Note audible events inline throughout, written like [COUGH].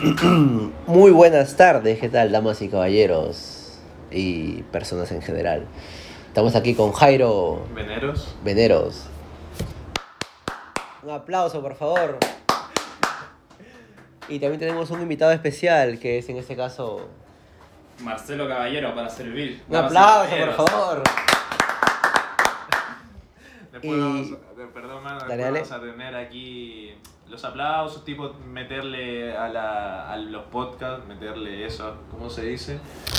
[CLEARS THROAT] Muy buenas tardes, ¿qué tal, damas y caballeros? Y personas en general. Estamos aquí con Jairo Veneros. Veneros. Un aplauso, por favor. Y también tenemos un invitado especial, que es en este caso... Marcelo Caballero para servir. Un aplauso, por favor. Después Y- vamos perdón, mano, después Dale, dale. vamos a tener aquí los aplausos, tipo meterle a, la, a los podcasts, meterle eso, ¿cómo se dice?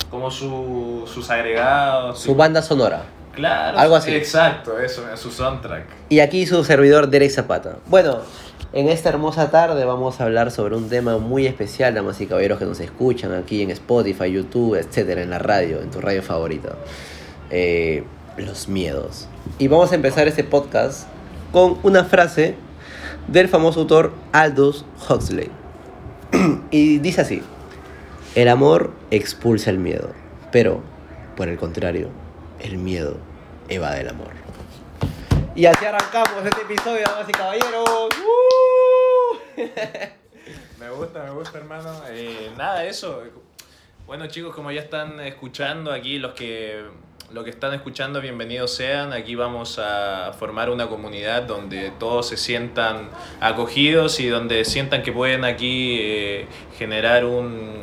Como su, sus agregados. Su banda sonora. Claro. algo así. Exacto, eso, su soundtrack. Y aquí su servidor Derek Zapata. Bueno, en esta hermosa tarde vamos a hablar sobre un tema muy especial, damas y caballeros que nos escuchan aquí en Spotify, YouTube, etcétera, en la radio, en tu radio favorita. Eh, los miedos. Y vamos a empezar este podcast con una frase del famoso autor Aldous Huxley. [CLEARS THROAT] y dice así: El amor expulsa el miedo, pero, por el contrario, el miedo evade el amor. Y así arrancamos este episodio, damas y caballeros. ¡Uh! [LAUGHS] Me gusta, me gusta, hermano. Eh, nada, eso. Bueno, chicos, como ya están escuchando aquí, los que, los que están escuchando, bienvenidos sean. Aquí vamos a formar una comunidad donde todos se sientan acogidos y donde sientan que pueden aquí eh, generar un,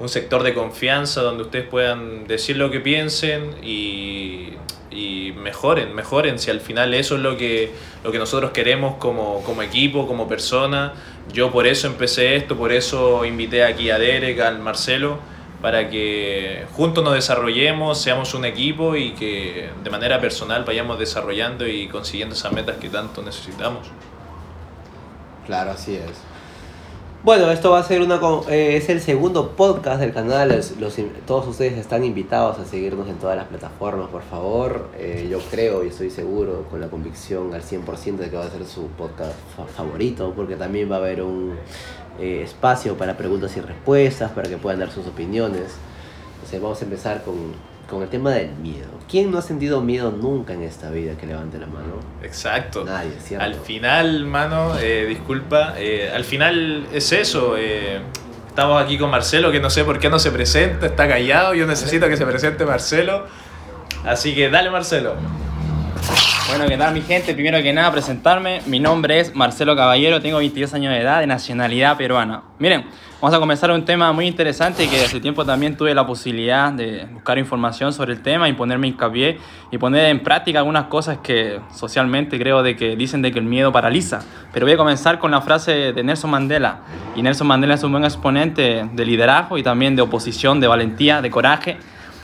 un sector de confianza donde ustedes puedan decir lo que piensen y, y mejoren, mejoren. Si al final eso es lo que, lo que nosotros queremos como, como equipo, como persona. Yo por eso empecé esto, por eso invité aquí a Derek, al Marcelo, para que juntos nos desarrollemos, seamos un equipo y que de manera personal vayamos desarrollando y consiguiendo esas metas que tanto necesitamos. Claro, así es. Bueno, esto va a ser una eh, es el segundo podcast del canal. los todos ustedes están invitados a seguirnos en todas las plataformas, por favor. Eh, yo creo y estoy seguro, con la convicción al 100% de que va a ser su podcast fa- favorito, porque también va a haber un eh, espacio para preguntas y respuestas, para que puedan dar sus opiniones. Entonces, vamos a empezar con, con el tema del miedo. ¿Quién no ha sentido miedo nunca en esta vida? Que levante la mano. Exacto. Nadie, ¿cierto? Al final, mano, eh, disculpa, eh, al final es eso. eh, estamos aquí con Marcelo, que no sé por qué no se presenta, está callado. Yo necesito que se presente Marcelo. Así que dale, Marcelo. Bueno, ¿qué tal mi gente? Primero que nada, presentarme. Mi nombre es Marcelo Caballero, tengo 22 años de edad, de nacionalidad peruana. Miren, vamos a comenzar un tema muy interesante que hace tiempo también tuve la posibilidad de buscar información sobre el tema y ponerme hincapié y poner en práctica algunas cosas que socialmente creo de que dicen de que el miedo paraliza. Pero voy a comenzar con la frase de Nelson Mandela. Y Nelson Mandela es un buen exponente de liderazgo y también de oposición, de valentía, de coraje.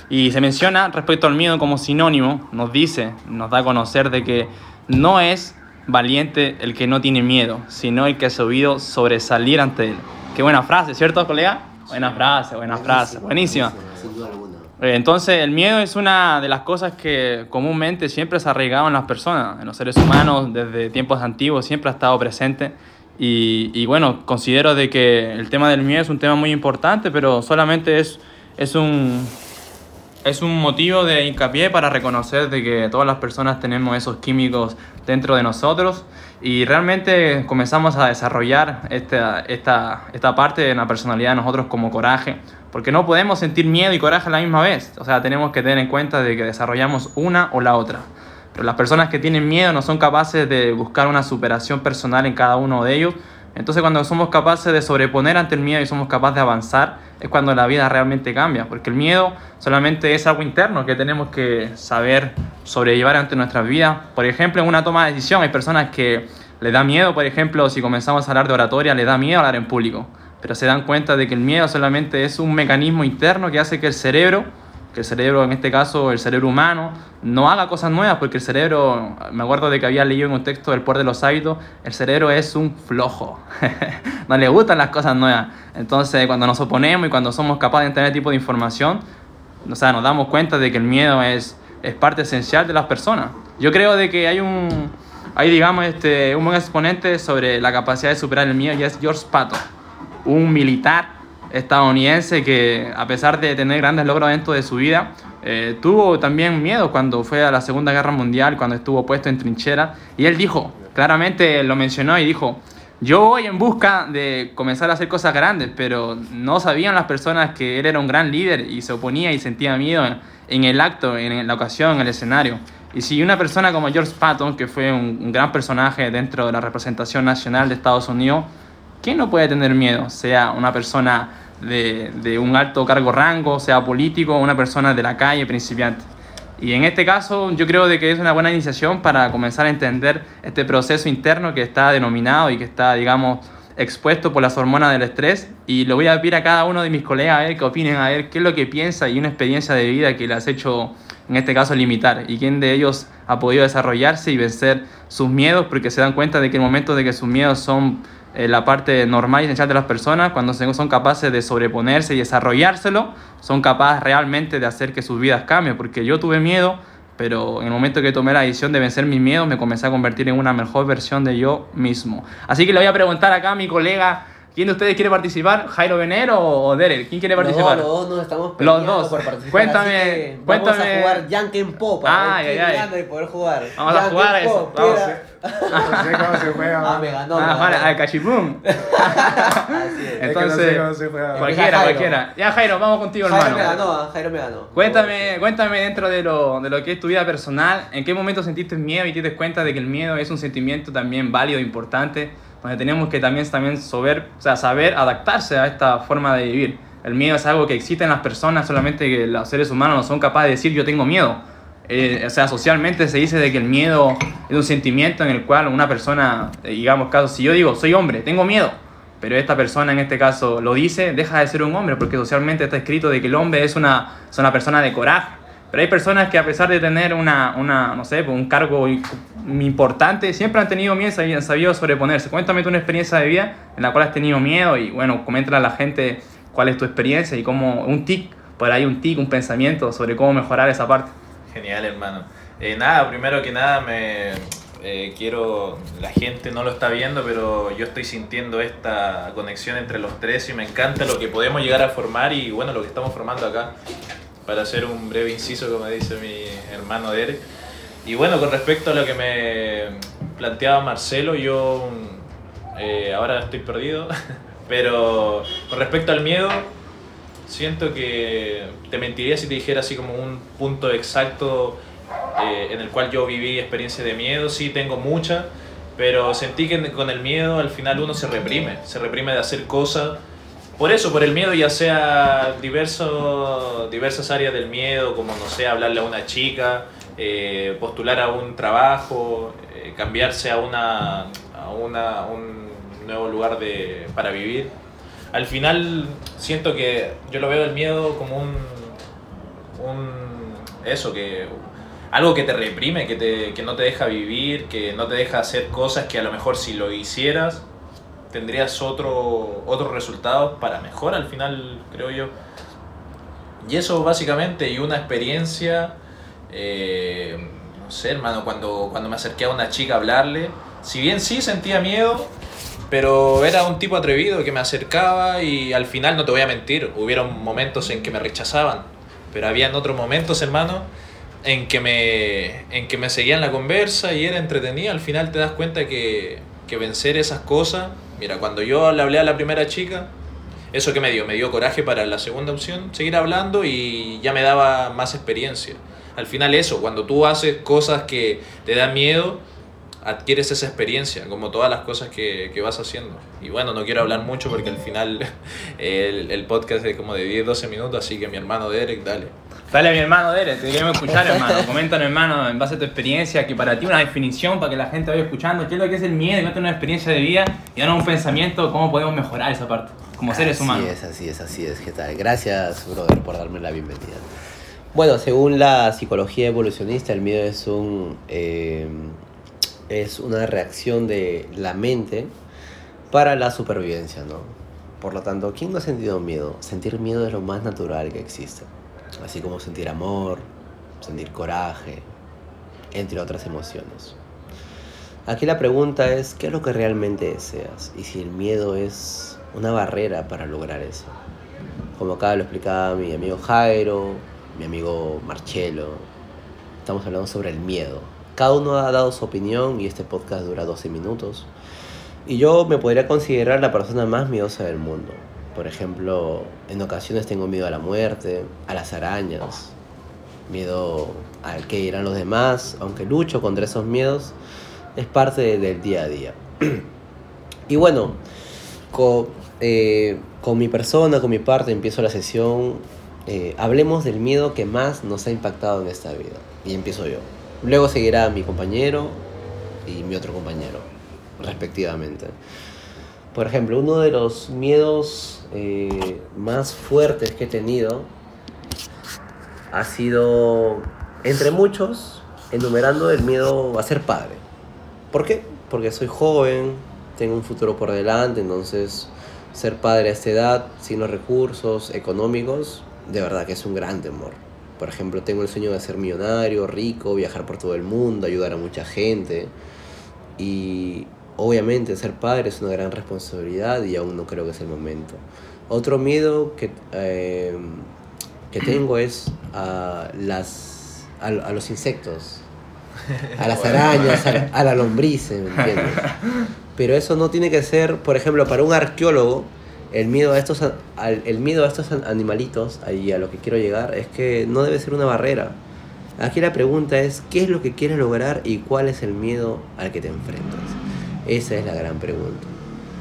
Y se menciona respecto al miedo como sinónimo, nos dice, nos da a conocer de que no es valiente el que no tiene miedo, sino el que ha sabido sobresalir ante él. Qué buena frase, ¿cierto, colega? Buena frase, buena frase, buenísima. Eh, Entonces, el miedo es una de las cosas que comúnmente siempre se ha arraigado en las personas, en los seres humanos, desde tiempos antiguos, siempre ha estado presente. Y, y bueno, considero de que el tema del miedo es un tema muy importante, pero solamente es, es un, es un motivo de hincapié para reconocer de que todas las personas tenemos esos químicos dentro de nosotros y realmente comenzamos a desarrollar esta, esta, esta parte de la personalidad de nosotros como coraje, porque no podemos sentir miedo y coraje a la misma vez, o sea, tenemos que tener en cuenta de que desarrollamos una o la otra. Pero las personas que tienen miedo no son capaces de buscar una superación personal en cada uno de ellos, entonces cuando somos capaces de sobreponer ante el miedo y somos capaces de avanzar, es cuando la vida realmente cambia, porque el miedo solamente es algo interno que tenemos que saber sobrellevar ante nuestras vidas. Por ejemplo, en una toma de decisión hay personas que les da miedo, por ejemplo, si comenzamos a hablar de oratoria, les da miedo hablar en público, pero se dan cuenta de que el miedo solamente es un mecanismo interno que hace que el cerebro que el cerebro, en este caso el cerebro humano, no haga cosas nuevas, porque el cerebro, me acuerdo de que había leído en un texto del poder de los hábitos, el cerebro es un flojo, [LAUGHS] no le gustan las cosas nuevas. Entonces, cuando nos oponemos y cuando somos capaces de tener tipo de información, o sea, nos damos cuenta de que el miedo es, es parte esencial de las personas. Yo creo de que hay un, hay digamos, este, un buen exponente sobre la capacidad de superar el miedo y es George Patton, un militar estadounidense que a pesar de tener grandes logros dentro de su vida, eh, tuvo también miedo cuando fue a la Segunda Guerra Mundial, cuando estuvo puesto en trinchera. Y él dijo, claramente lo mencionó y dijo, yo voy en busca de comenzar a hacer cosas grandes, pero no sabían las personas que él era un gran líder y se oponía y sentía miedo en, el acto, en la ocasión, en el escenario. Y si una persona como George Patton, que fue un, gran personaje dentro de la representación nacional de Estados Unidos, ¿quién no puede tener miedo? Sea una persona de, un alto cargo rango, sea político, una persona de la calle, principiante. Y en este caso yo creo de que es una buena iniciación para comenzar a entender este proceso interno que está denominado y que está, digamos, expuesto por las hormonas del estrés. Y le voy a pedir a cada uno de mis colegas a ver qué opinen, a ver qué es lo que piensa y una experiencia de vida que le has hecho, en este caso, limitar. Y quién de ellos ha podido desarrollarse y vencer sus miedos porque se dan cuenta de que el momento de que sus miedos son eh, la parte normal y esencial de las personas, cuando son capaces de sobreponerse y desarrollárselo, son capaces realmente de hacer que sus vidas cambien. Porque yo tuve miedo, pero en el momento que tomé la decisión de vencer mis miedos, me comencé a convertir en una mejor versión de yo mismo. Así que le voy a preguntar acá a mi colega ¿Quién de ustedes quiere participar? ¿Jairo Venero o Derek? ¿Quién quiere participar? Los dos nos estamos peleando Los dos. por participar. Cuéntame, vamos cuéntame. a jugar Yanken Pop. Ah, ay, ay. y poder jugar. Vamos a jugar a eso. No sé, [LAUGHS] no sé cómo se juega. [LAUGHS] Ah, me ganó. Ah, ganó. al cachipum. [LAUGHS] Así es. Es que no Entonces, sé cómo se juega. cualquiera, cualquiera. Ya, Jairo, vamos contigo, Jairo hermano. me ganó, ah, Jairo me ganó. Cuéntame, cuéntame dentro de lo, de lo que es tu vida personal, ¿en qué momento sentiste miedo y te diste cuenta de que el miedo es un sentimiento también válido, importante, donde tenemos que también, también saber, o sea, saber adaptarse a esta forma de vivir? El miedo es algo que existe en las personas, solamente que los seres humanos no son capaces de decir yo tengo miedo. Eh, o sea, socialmente se dice de que el miedo es un sentimiento en el cual una persona, eh, digamos, caso, si yo digo soy hombre, tengo miedo, pero esta persona en este caso lo dice, deja de ser un hombre, porque socialmente está escrito de que el hombre es una, es una persona de coraje. Pero hay personas que a pesar de tener una, una no sé, un cargo importante, siempre han tenido miedo y han sabido sobreponerse. Cuéntame una experiencia de vida en la cual has tenido miedo y bueno, coméntale a la gente cuál es tu experiencia y cómo, un tic, por ahí un tic, un pensamiento sobre cómo mejorar esa parte. Genial, hermano. Eh, nada, primero que nada me eh, quiero, la gente no lo está viendo, pero yo estoy sintiendo esta conexión entre los tres y me encanta lo que podemos llegar a formar y bueno, lo que estamos formando acá. Para hacer un breve inciso, como dice mi hermano Derek. Y bueno, con respecto a lo que me planteaba Marcelo, yo eh, ahora estoy perdido, [LAUGHS] pero con respecto al miedo, siento que te mentiría si te dijera así como un punto exacto eh, en el cual yo viví experiencia de miedo. Sí, tengo mucha, pero sentí que con el miedo al final uno se reprime, se reprime de hacer cosas. Por eso, por el miedo, ya sea diverso, diversas áreas del miedo, como no sé, hablarle a una chica, eh, postular a un trabajo, eh, cambiarse a, una, a una, un nuevo lugar de, para vivir. Al final siento que yo lo veo el miedo como un, un eso, que algo que te reprime, que, te, que no te deja vivir, que no te deja hacer cosas que a lo mejor si lo hicieras tendrías otro, otros resultados para mejor al final, creo yo. Y eso básicamente, y una experiencia, eh, no sé, hermano, cuando, cuando me acerqué a una chica a hablarle, si bien sí sentía miedo, pero era un tipo atrevido que me acercaba y al final, no te voy a mentir, hubieron momentos en que me rechazaban, pero habían otros momentos, hermano, en que me, en que me seguían la conversa y era entretenida. Al final te das cuenta que, que vencer esas cosas, mira, cuando yo le hablé a la primera chica, eso que me dio, me dio coraje para la segunda opción, seguir hablando y ya me daba más experiencia. Al final eso, cuando tú haces cosas que te dan miedo, adquieres esa experiencia, como todas las cosas que, que vas haciendo. Y bueno, no quiero hablar mucho porque al final [LAUGHS] el, el podcast es como de 10-12 minutos, así que mi hermano Derek, dale. Dale a mi hermano Derek, te queremos escuchar [LAUGHS] hermano. Coméntanos hermano, en base a tu experiencia, que para ti una definición para que la gente vaya escuchando, qué es lo que es el miedo, cuéntanos una experiencia de vida y danos un pensamiento, cómo podemos mejorar esa parte, como seres humanos. Así es, así es, así es. ¿Qué tal? Gracias, brother, por darme la bienvenida. Bueno, según la psicología evolucionista, el miedo es un eh, es una reacción de la mente para la supervivencia, ¿no? Por lo tanto, ¿quién no ha sentido miedo? Sentir miedo es lo más natural que existe. Así como sentir amor, sentir coraje, entre otras emociones. Aquí la pregunta es, ¿qué es lo que realmente deseas? Y si el miedo es una barrera para lograr eso. Como acá lo explicaba mi amigo Jairo, mi amigo Marcelo, estamos hablando sobre el miedo. Cada uno ha dado su opinión y este podcast dura 12 minutos. Y yo me podría considerar la persona más miedosa del mundo. Por ejemplo, en ocasiones tengo miedo a la muerte, a las arañas, miedo al que irán los demás, aunque lucho contra esos miedos, es parte del día a día. [CLEARS THROAT] y bueno, con, eh, con, mi persona, con mi parte, empiezo la sesión. Eh, hablemos del miedo que más nos ha impactado en esta vida. Y empiezo yo. Luego seguirá mi compañero y mi otro compañero, respectivamente. Por ejemplo, uno de los miedos eh, más fuertes que he tenido ha sido, entre muchos, enumerando el miedo a ser padre. ¿Por qué? Porque soy joven, tengo un futuro por delante, entonces ser padre a esta edad, sin los recursos económicos, de verdad que es un gran temor. Por ejemplo, tengo el sueño de ser millonario, rico, viajar por todo el mundo, ayudar a mucha gente. Y obviamente ser padre es una gran responsabilidad y aún no creo que es el momento. Otro miedo que, eh, que tengo es a, las, a, los insectos, a las arañas, a, la lombriz, ¿me entiendes? Pero eso no tiene que ser, por ejemplo, para un arqueólogo, el miedo a estos, el miedo a estos animalitos, ahí a lo que quiero llegar, es que no debe ser una barrera. Aquí la pregunta es, ¿qué es lo que quieres lograr y cuál es el miedo al que te enfrentas? Esa es la gran pregunta.